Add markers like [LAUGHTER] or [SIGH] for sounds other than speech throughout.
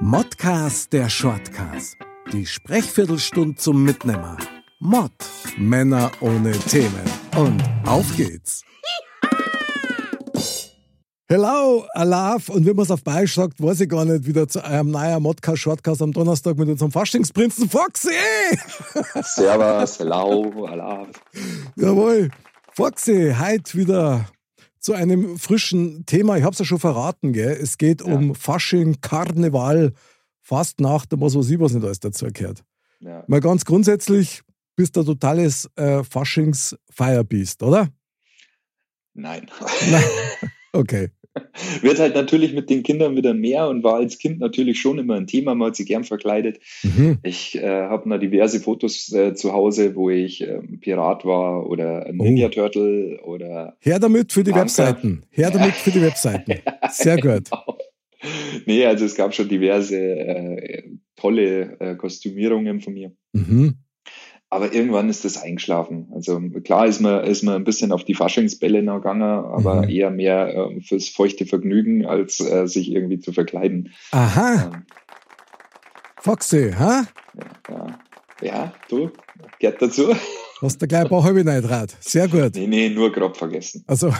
Modcast der Shortcast. Die Sprechviertelstunde zum Mitnehmer. Mod. Männer ohne Themen. Und auf geht's. Hello, Alaf. Und wie man es auf Bayerisch sagt, weiß ich gar nicht, wieder zu einem neuen Modcast Shortcast am Donnerstag mit unserem Faschingsprinzen Foxy. Servus, hello, Alaf. Jawohl. Foxy, heute wieder zu einem frischen Thema. Ich habe es ja schon verraten, gell? Es geht Ja. um Fasching, Karneval, Fastnacht, was weiß ich, was nicht alles dazu gehört. Ja. Mal ganz grundsätzlich, bist du ein totales äh, Faschings-Firebeast, oder? Nein. Nein. [LAUGHS] Okay. [LAUGHS] Wird halt natürlich mit den Kindern wieder mehr und war als Kind natürlich schon immer ein Thema. Man hat sich gern verkleidet. Mhm. Ich äh, habe noch diverse Fotos äh, zu Hause, wo ich ähm, Pirat war oder Oh. Ninja Turtle oder. Her damit für die Danke. Webseiten. Her damit für die Webseiten. Sehr gut. [LAUGHS] Genau. Nee, also es gab schon diverse äh, tolle äh, Kostümierungen von mir. Mhm. Aber irgendwann ist das eingeschlafen. Also klar ist man, ist man ein bisschen auf die Faschingsbälle noch gegangen, aber Mhm. eher mehr ähm, fürs feuchte Vergnügen, als äh, sich irgendwie zu verkleiden. Aha, Ähm, Foxy, ha? ja. ja, du, gehört dazu. [LAUGHS] Hast du gleich ein paar halbe Neidrat. Sehr gut. Nee, nee, nur grob vergessen. Also,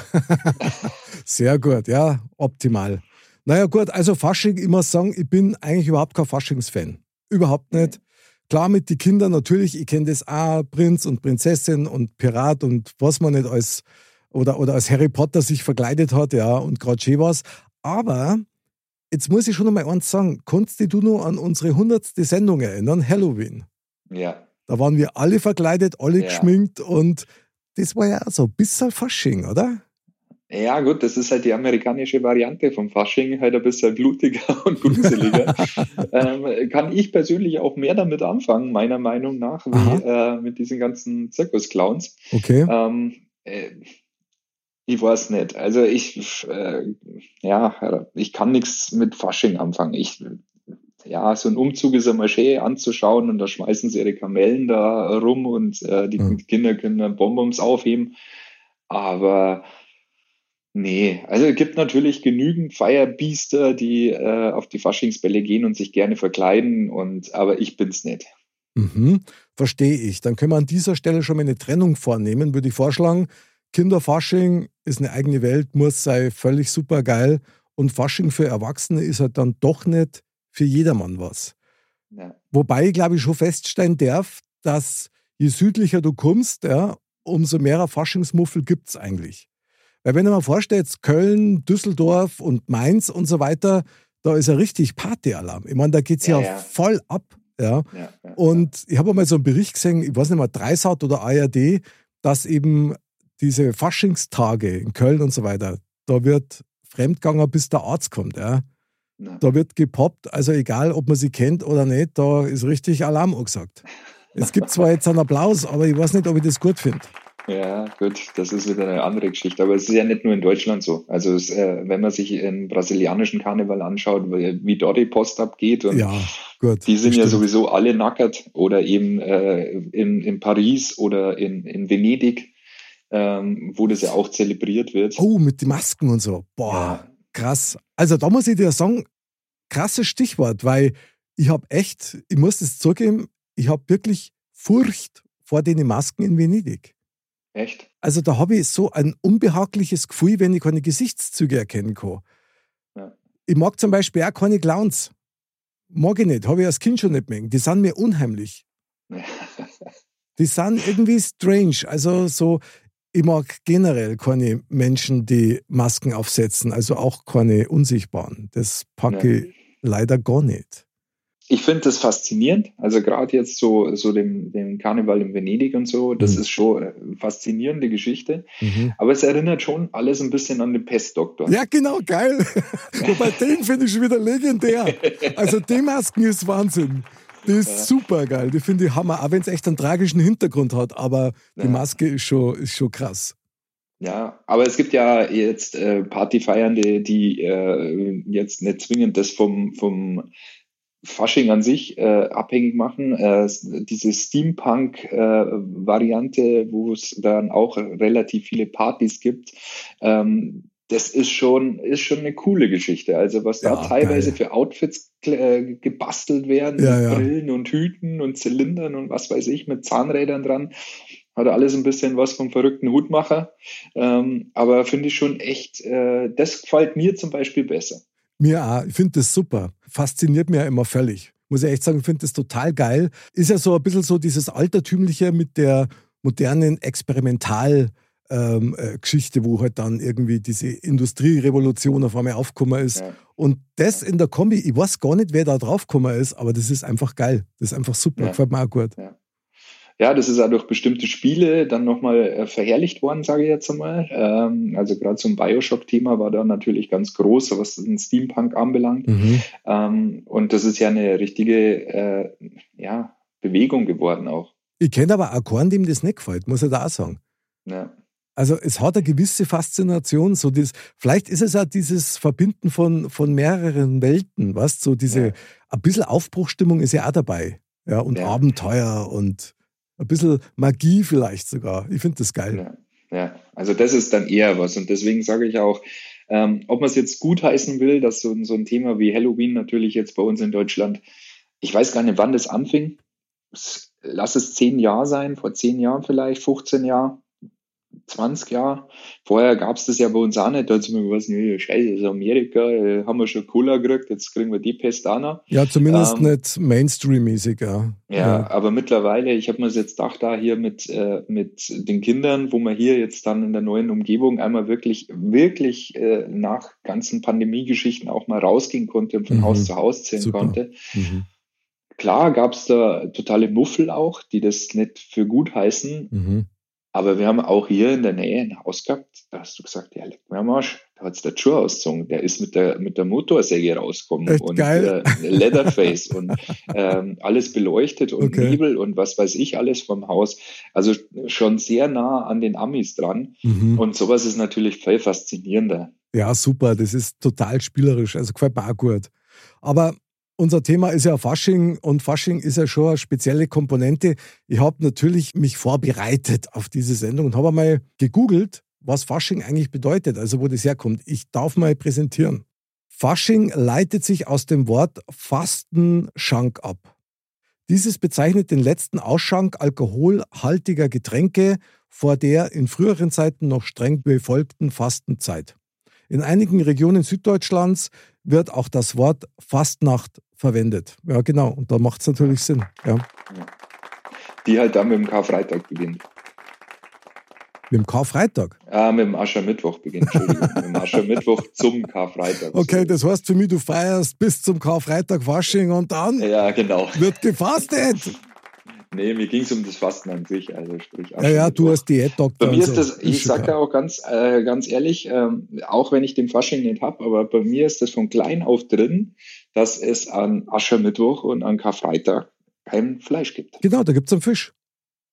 [LAUGHS] sehr gut, ja, optimal. Naja, gut, also Fasching, ich muss sagen, ich bin eigentlich überhaupt kein Faschingsfan. Überhaupt nicht. Klar, mit den Kindern natürlich, ich kenne das auch, Prinz und Prinzessin und Pirat und was man nicht als, oder, oder als Harry Potter sich verkleidet hat, ja, und gerade schön was. Aber jetzt muss ich schon einmal eins sagen, kannst du nur an unsere hundertste Sendung erinnern, Halloween? Ja, Da waren wir alle verkleidet, alle Ja. geschminkt und das war ja so ein bisschen Fasching, oder? Ja, gut, das ist halt die amerikanische Variante vom Fasching, halt ein bisschen blutiger [LAUGHS] und gruseliger. [LAUGHS] ähm, kann ich persönlich auch mehr damit anfangen, meiner Meinung nach, wie äh, mit diesen ganzen Zirkusclowns. Okay. Ähm, äh, ich weiß nicht. Also ich, äh, ja, ich kann nichts mit Fasching anfangen. Ich, ja, so ein Umzug ist einmal schön anzuschauen und da schmeißen sie ihre Kamellen da rum und äh, die Mhm. Kinder können Bonbons aufheben. Aber nee, also es gibt natürlich genügend Feierbiester, die äh, auf die Faschingsbälle gehen und sich gerne verkleiden und aber ich bin's nicht. Mhm, verstehe ich. Dann können wir an dieser Stelle schon mal eine Trennung vornehmen. Würde ich vorschlagen, Kinderfasching ist eine eigene Welt, muss sei völlig super geil. Und Fasching für Erwachsene ist halt dann doch nicht für jedermann was. Ja. Wobei ich glaube ich schon feststellen darf, dass je südlicher du kommst, ja, umso mehr Faschingsmuffel gibt es eigentlich. Weil wenn du mal vorstellst, Köln, Düsseldorf und Mainz und so weiter, da ist ja richtig Partyalarm. Ich meine, da geht es ja, Ja, voll ab. Ja. Ja, ja, Und ich habe mal so einen Bericht gesehen, ich weiß nicht mehr, Dreisat oder ARD, dass eben diese Faschingstage in Köln und so weiter, da wird fremdgegangen, bis der Arzt kommt. Ja. ja. Da wird gepoppt, also egal, ob man sie kennt oder nicht, da ist richtig Alarm angesagt. Es gibt zwar jetzt einen Applaus, aber ich weiß nicht, ob ich das gut finde. Ja, gut, das ist wieder eine andere Geschichte. Aber es ist ja nicht nur in Deutschland so. Also es, äh, wenn man sich den brasilianischen Karneval anschaut, wie, dort die Post abgeht und Ja, gut. die sind ja stimmt. sowieso alle nackert oder eben äh, in, in Paris oder in, in Venedig, ähm, wo das ja auch zelebriert wird. Oh, mit den Masken und so. Boah, Ja. krass. Also da muss ich dir sagen, krasses Stichwort, weil ich habe echt, ich muss das zugeben, ich habe wirklich Furcht vor den Masken in Venedig. Echt? Also da habe ich so ein unbehagliches Gefühl, wenn ich keine Gesichtszüge erkennen kann. Ja. Ich mag zum Beispiel auch keine Clowns. Mag ich nicht, habe ich als Kind schon nicht mögen. Die sind mir unheimlich. [LAUGHS] Die sind irgendwie strange. Also so, ich mag generell keine Menschen, die Masken aufsetzen, also auch keine unsichtbaren. Das packe Ja. ich leider gar nicht. Ich finde das faszinierend. Also gerade jetzt so, so dem, dem Karneval in Venedig und so, das mhm. ist schon eine faszinierende Geschichte. Mhm. Aber es erinnert schon alles ein bisschen an den Pestdoktor. Ja, genau, geil. [LAUGHS] Wobei den finde ich schon wieder legendär. Also die Masken ist Wahnsinn. Die ist ja. super geil. Die finde ich Hammer, auch wenn es echt einen tragischen Hintergrund hat. Aber die ja. Maske ist schon, ist schon krass. Ja, aber es gibt ja jetzt äh, Partyfeiernde, die äh, jetzt nicht zwingend das vom, vom Fasching an sich äh, abhängig machen. Äh, diese Steampunk-Variante, äh, wo es dann auch relativ viele Partys gibt, ähm, das ist schon, ist schon eine coole Geschichte. Also was ja, da teilweise geil. für Outfits äh, gebastelt werden, ja, ja. Brillen und Hüten und Zylindern und was weiß ich, mit Zahnrädern dran. Hat alles ein bisschen was vom verrückten Hutmacher. Ähm, aber finde ich schon echt, äh, das gefällt mir zum Beispiel besser. Mir auch. Ich finde das super. Fasziniert mir ja immer völlig. Muss ich echt sagen, ich finde das total geil. Ist ja so ein bisschen so dieses Altertümliche mit der modernen Experimental- ähm, äh, Geschichte, wo halt dann irgendwie diese Industrierevolution auf einmal aufgekommen ist. Ja. Und das in der Kombi, ich weiß gar nicht, wer da draufgekommen ist, aber das ist einfach geil. Das ist einfach super, ja. gefällt mir auch gut. Ja ja, das ist auch durch bestimmte Spiele dann nochmal äh, verherrlicht worden, sage ich jetzt einmal. Ähm, also gerade so ein Bioshock-Thema war da natürlich ganz groß, was den Steampunk anbelangt. Mhm. Ähm, und das ist ja eine richtige äh, ja, Bewegung geworden auch. Ich kenne aber auch keinen, dem das nicht gefällt, muss ich da auch sagen. Ja. Also es hat eine gewisse Faszination, so das, vielleicht ist es auch dieses Verbinden von, von mehreren Welten, was so diese, ja. ein bisschen Aufbruchstimmung ist ja auch dabei. Ja, und ja. Abenteuer und ein bisschen Magie vielleicht sogar. Ich finde das geil. Ja, ja, also das ist dann eher was. Und deswegen sage ich auch, ähm, ob man es jetzt gutheißen will, dass so, so ein Thema wie Halloween natürlich jetzt bei uns in Deutschland, ich weiß gar nicht, wann das anfing. Lass es zehn Jahre sein, vor zehn Jahren vielleicht, 15 Jahre. 20 Jahre. Vorher gab es das ja bei uns auch nicht. Da hat es immer gesagt, nee, scheiße, das ist Amerika, äh, haben wir schon Cola gekriegt, jetzt kriegen wir die Pest auch noch. Ja, zumindest ähm, nicht Mainstream-mäßig, ja. ja. ja. aber mittlerweile, ich habe mir jetzt gedacht, da hier mit, äh, mit den Kindern, wo man hier jetzt dann in der neuen Umgebung einmal wirklich, wirklich äh, nach ganzen Pandemie-Geschichten auch mal rausgehen konnte und von mhm. Haus zu Haus zählen Super. konnte. Mhm. Klar gab es da totale Muffel auch, die das nicht für gut heißen. Mhm. Aber wir haben auch hier in der Nähe ein Haus gehabt, da hast du gesagt, ja, leck mir am Arsch. Da hat es der Schuh ausgezogen. Der ist mit der, mit der Motorsäge rausgekommen Echt und geil. Äh, Leatherface und ähm, alles beleuchtet und okay. Nebel und was weiß ich alles vom Haus. Also schon sehr nah an den Amis dran. Mhm. Und sowas ist natürlich voll faszinierender. Ja, super. Das ist total spielerisch. Also gefällt mir auch gut. Aber unser Thema ist ja Fasching und Fasching ist ja schon eine spezielle Komponente. Ich habe natürlich mich vorbereitet auf diese Sendung und habe einmal gegoogelt, was Fasching eigentlich bedeutet, also wo das herkommt. Ich darf mal präsentieren. Fasching leitet sich aus dem Wort Fastenschank ab. Dieses bezeichnet den letzten Ausschank alkoholhaltiger Getränke vor der in früheren Zeiten noch streng befolgten Fastenzeit. In einigen Regionen Süddeutschlands wird auch das Wort Fastnacht verwendet. Ja, genau. Und da macht es natürlich Sinn. Ja. Die halt dann mit dem Karfreitag beginnt. Mit dem Karfreitag? Ah, mit dem Aschermittwoch beginnt, Entschuldigung. [LAUGHS] mit dem Aschermittwoch zum Karfreitag. Okay, das heißt für mich, du feierst bis zum Karfreitag Fasching und dann ja, genau. wird gefastet. [LAUGHS] Nee, mir ging es um das Fasten an sich, also sprich. Ja, ja, du hast Diätdoktor. Bei mir ist so. das, ich sage ja auch ganz, äh, ganz ehrlich, ähm, auch wenn ich den Fasching nicht habe, aber bei mir ist das von klein auf drin, dass es an Aschermittwoch und an Karfreitag kein Fleisch gibt. Genau, da gibt es einen Fisch.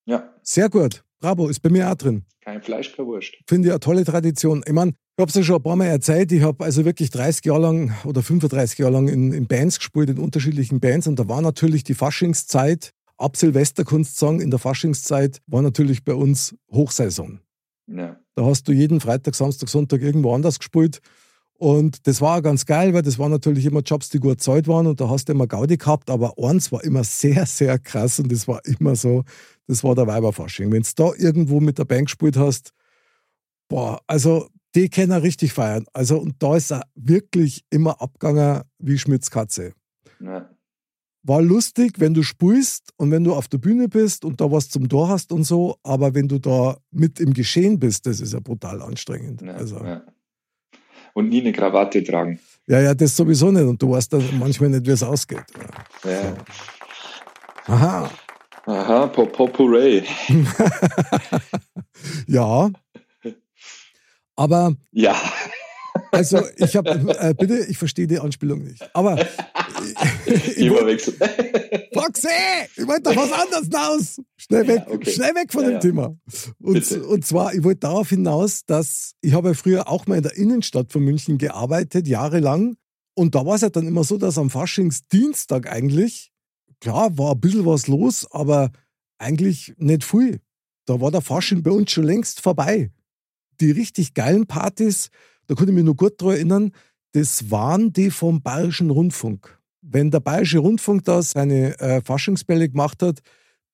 Ja. Sehr gut. Bravo, ist bei mir auch drin. Kein Fleisch, kein Wurst. Finde ich eine tolle Tradition. Ich meine, ich habe es ja schon ein paar Mal erzählt, ich habe also wirklich 30 Jahre lang oder 35 Jahre lang in, in Bands gespielt, in unterschiedlichen Bands und da war natürlich die Faschingszeit ab Silvester kannst du sagen, in der Faschingszeit war natürlich bei uns Hochsaison. Ja. Da hast du jeden Freitag, Samstag, Sonntag irgendwo anders gespielt. Und das war ganz geil, weil das waren natürlich immer Jobs, die gut Zeit waren und da hast du immer Gaudi gehabt. Aber eins war immer sehr, sehr krass und das war immer so, das war der Weiberfasching. Wenn du da irgendwo mit der Band gespielt hast, boah, also die können richtig feiern. Also und da ist er wirklich immer abgegangen wie Schmitz Katze. Ja war lustig, wenn du spielst und wenn du auf der Bühne bist und da was zum Tor hast und so, aber wenn du da mit im Geschehen bist, das ist ja brutal anstrengend. Ja, also. ja. Und nie eine Krawatte tragen. Ja, ja, das sowieso nicht. Und du weißt dann manchmal nicht, wie es ausgeht. Ja. Ja. Aha. Aha, Popurray. [LAUGHS] ja. Aber Ja. Also ich habe, [LAUGHS] äh, bitte, ich verstehe die Anspielung nicht. Aber [LAUGHS] Überwechsel. [LAUGHS] Foxy, ich wollte doch was anderes hinaus. Schnell weg, [LAUGHS] Ja, okay. schnell weg von Ja, dem ja. Thema. Und, Bitte. und zwar, ich wollte darauf hinaus, dass ich habe ja früher auch mal in der Innenstadt von München gearbeitet, jahrelang. Und da war es ja dann immer so, dass am Faschingsdienstag eigentlich, klar, war ein bisschen was los, aber eigentlich nicht viel. Da war der Fasching bei uns schon längst vorbei. Die richtig geilen Partys, da konnte ich mich noch gut daran erinnern, das waren die vom Bayerischen Rundfunk. Wenn der Bayerische Rundfunk da seine äh, Faschingsbälle gemacht hat,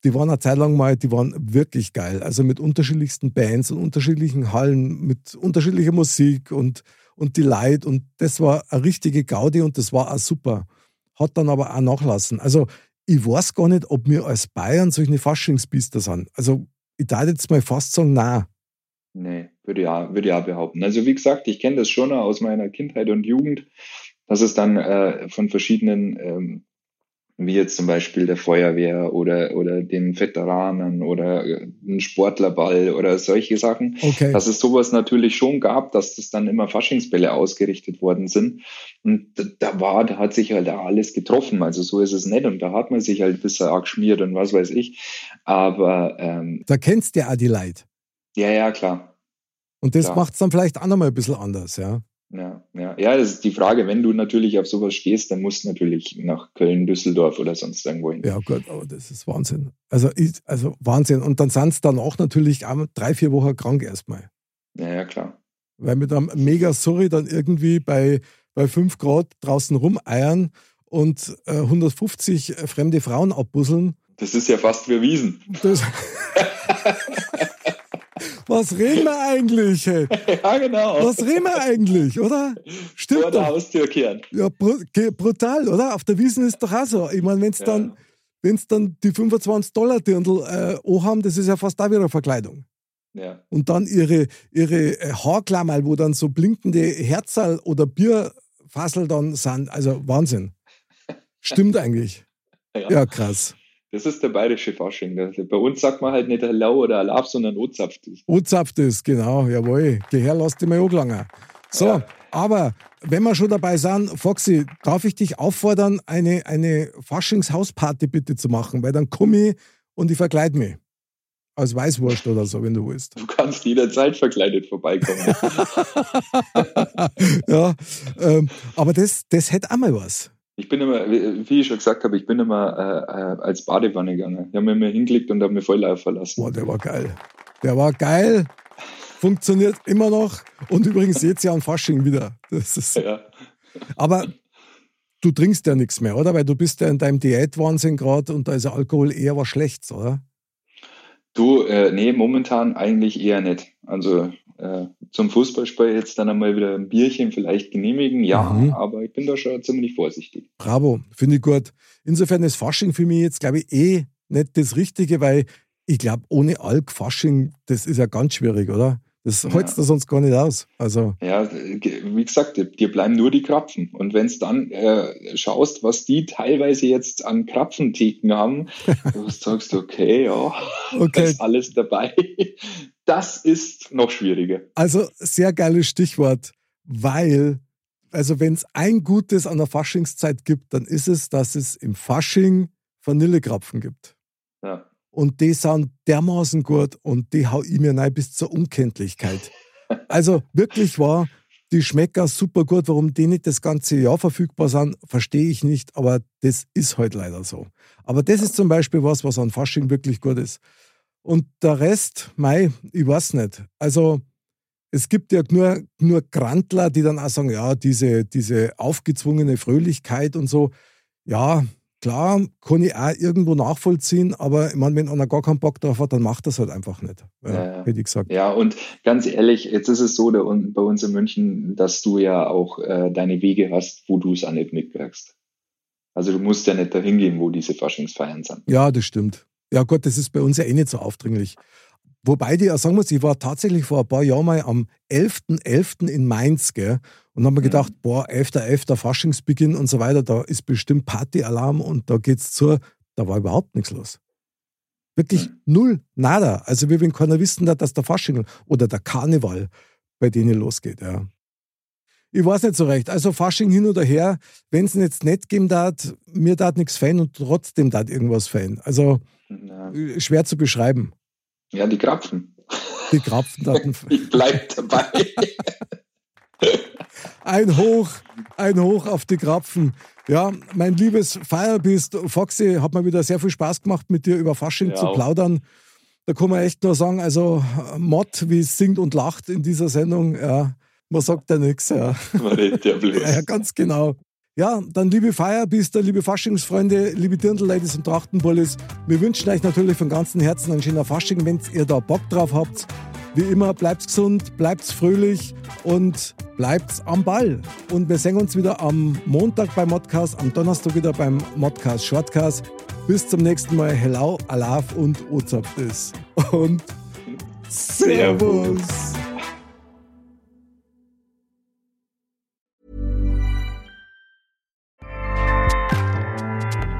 die waren eine Zeit lang mal, die waren wirklich geil. Also mit unterschiedlichsten Bands und unterschiedlichen Hallen, mit unterschiedlicher Musik und, und die Leute. Und das war eine richtige Gaudi und das war auch super. Hat dann aber auch nachlassen. Also ich weiß gar nicht, ob wir als Bayern solche Faschingsbiester sind. Also ich darf jetzt mal fast sagen, nein. Nee, würde ja, würde ja behaupten. Also wie gesagt, ich kenne das schon aus meiner Kindheit und Jugend, dass es dann äh, von verschiedenen, ähm, wie jetzt zum Beispiel der Feuerwehr oder, oder den Veteranen oder äh, ein Sportlerball oder solche Sachen, Okay. dass es sowas natürlich schon gab, dass das dann immer Faschingsbälle ausgerichtet worden sind. Und da- war, da hat sich halt alles getroffen. Also so ist es nicht. Und da hat man sich halt ein bisschen arg geschmiert und was weiß ich. Aber ähm, Da kennst du ja auch die Leute. ja, ja, klar. Und das macht es dann vielleicht auch nochmal ein bisschen anders, ja. Ja, ja, ja, das ist die Frage. Wenn du natürlich auf sowas stehst, dann musst du natürlich nach Köln, Düsseldorf oder sonst irgendwo hin. Ja, gut, aber das ist Wahnsinn. Also, ich, also Wahnsinn. Und dann sind es dann auch natürlich drei, vier Wochen krank erstmal. Ja, ja, klar. Weil mit einem mega Sorry dann irgendwie bei, bei 5 Grad draußen rumeiern und äh, 150 fremde Frauen abbusseln. Das ist ja fast wie Wiesen. Das [LAUGHS] Was reden wir eigentlich? Hey? [LAUGHS] ja, genau. Was reden wir eigentlich, oder? Vor Stimmt der doch. Haustür kehren. Ja, brutal, oder? Auf der Wiesen ist doch auch so. Ich meine, wenn es Ja. dann, wenn's dann die 25 Dollar Dirndl äh, haben, das ist ja fast auch wieder Verkleidung. Ja, Und dann ihre, ihre äh, Haarklammerl, wo dann so blinkende Herzal oder Bierfassel dann sind. Also Wahnsinn. Stimmt eigentlich. [LAUGHS] ja. Ja, krass. Das ist der bayerische Fasching. Bei uns sagt man halt nicht Hello oder Alab, sondern. Ozapft ist, genau, jawohl. Geh her, lass dich mal angelangen. So, Ja. aber wenn wir schon dabei sind, Foxy, darf ich dich auffordern, eine, eine Faschingshausparty bitte zu machen, weil dann komme ich und ich verkleide mich. Als Weißwurst oder so, wenn du willst. Du kannst jederzeit verkleidet vorbeikommen. [LAUGHS] ja, ähm, aber das, das hätte auch mal was. Ich bin immer, wie ich schon gesagt habe, ich bin immer äh, äh, als Badewanne gegangen. Ich habe mir immer hingelegt und habe mir voll live verlassen. Boah, der war geil. Der war geil. Funktioniert immer noch. Und übrigens jetzt ja an Fasching wieder. Das ist, Ja. aber du trinkst ja nichts mehr, oder? Weil du bist ja in deinem Diätwahnsinn gerade und da ist ja Alkohol eher was Schlechtes, oder? Du, äh, nee, momentan eigentlich eher nicht. Also äh, zum Fußballspiel jetzt dann einmal wieder ein Bierchen vielleicht genehmigen, ja, Mhm. aber ich bin da schon ziemlich vorsichtig. Bravo, finde ich gut. Insofern ist Fasching für mich jetzt, glaube ich, eh nicht das Richtige, weil ich glaube, ohne Alk Fasching, das ist ja ganz schwierig, oder? Das Ja. holst du sonst gar nicht aus. Also, Ja, wie gesagt, dir- dir bleiben nur die Krapfen. Und wenn es dann äh, schaust, was die teilweise jetzt an Krapfentheken haben, [LAUGHS] du sagst, okay, ja, [LAUGHS] Okay. ist alles dabei. Das ist noch schwieriger. also sehr geiles Stichwort, weil, also wenn es ein Gutes an der Faschingszeit gibt, dann ist es, dass es im Fasching Vanillekrapfen gibt. Ja. Und die sind dermaßen gut und die hau ich mir rein bis zur Unkenntlichkeit. Also wirklich wahr, die schmecken super gut. Warum die nicht das ganze Jahr verfügbar sind, verstehe ich nicht, aber das ist halt leider so. Aber das ist zum Beispiel was, was an Fasching wirklich gut ist. Und der Rest, mei, ich weiß nicht. Also es gibt ja nur, nur Grantler, die dann auch sagen, ja, diese, diese aufgezwungene Fröhlichkeit und so, ja, klar, kann ich auch irgendwo nachvollziehen, aber ich meine, wenn einer gar keinen Bock drauf hat, dann macht das halt einfach nicht. Ja, Ja. Hätte ich gesagt. Ja, und ganz ehrlich, jetzt ist es so der, bei uns in München, dass du ja auch äh, deine Wege hast, wo du es auch nicht mitkriegst. Also du musst ja nicht dahin gehen, wo diese Faschingsfeiern sind. Ja, das stimmt. Ja, Gott, das ist bei uns ja eh nicht so aufdringlich. Wobei die auch sagen muss, ich war tatsächlich vor ein paar Jahren mal am 11.11. .11. in Mainz, gell? Und haben mir gedacht, mhm. boah, 11.11. Faschingsbeginn und so weiter, da ist bestimmt Partyalarm und da geht's zu. Da war überhaupt nichts los. Wirklich mhm. null, nada. Also wie wenn keiner wissen dass der Fasching oder der Karneval bei denen losgeht, ja. Ich weiß nicht so recht. Also Fasching hin oder her, wenn es jetzt nicht geben darf, mir darf nichts fein und trotzdem darf irgendwas fein. Also ja. schwer zu beschreiben. Ja, die Krapfen. Die Krapfen daten. [LAUGHS] ich bleib dabei. ein Hoch, ein Hoch auf die Krapfen. Ja, mein liebes Firebeast, Foxy, hat mir wieder sehr viel Spaß gemacht, mit dir über Fasching ja, zu plaudern. Da kann man echt nur sagen, also Mott, wie es singt und lacht in dieser Sendung, ja, man sagt ja nichts. Ja. Man redet ja bloß. [LAUGHS] Ja, ganz genau. Ja, dann liebe Firebeaster, liebe Faschingsfreunde, liebe Dirndl-Ladies und Trachtenbullis, wir wünschen euch natürlich von ganzem Herzen einen schönen Fasching, wenn ihr da Bock drauf habt. Wie immer, bleibt gesund, bleibt fröhlich und bleibt am Ball. Und wir sehen uns wieder am Montag beim Modcast, am Donnerstag wieder beim Modcast Shortcast. Bis zum nächsten Mal. Hello, Alaf und Ozaptis. Und Servus.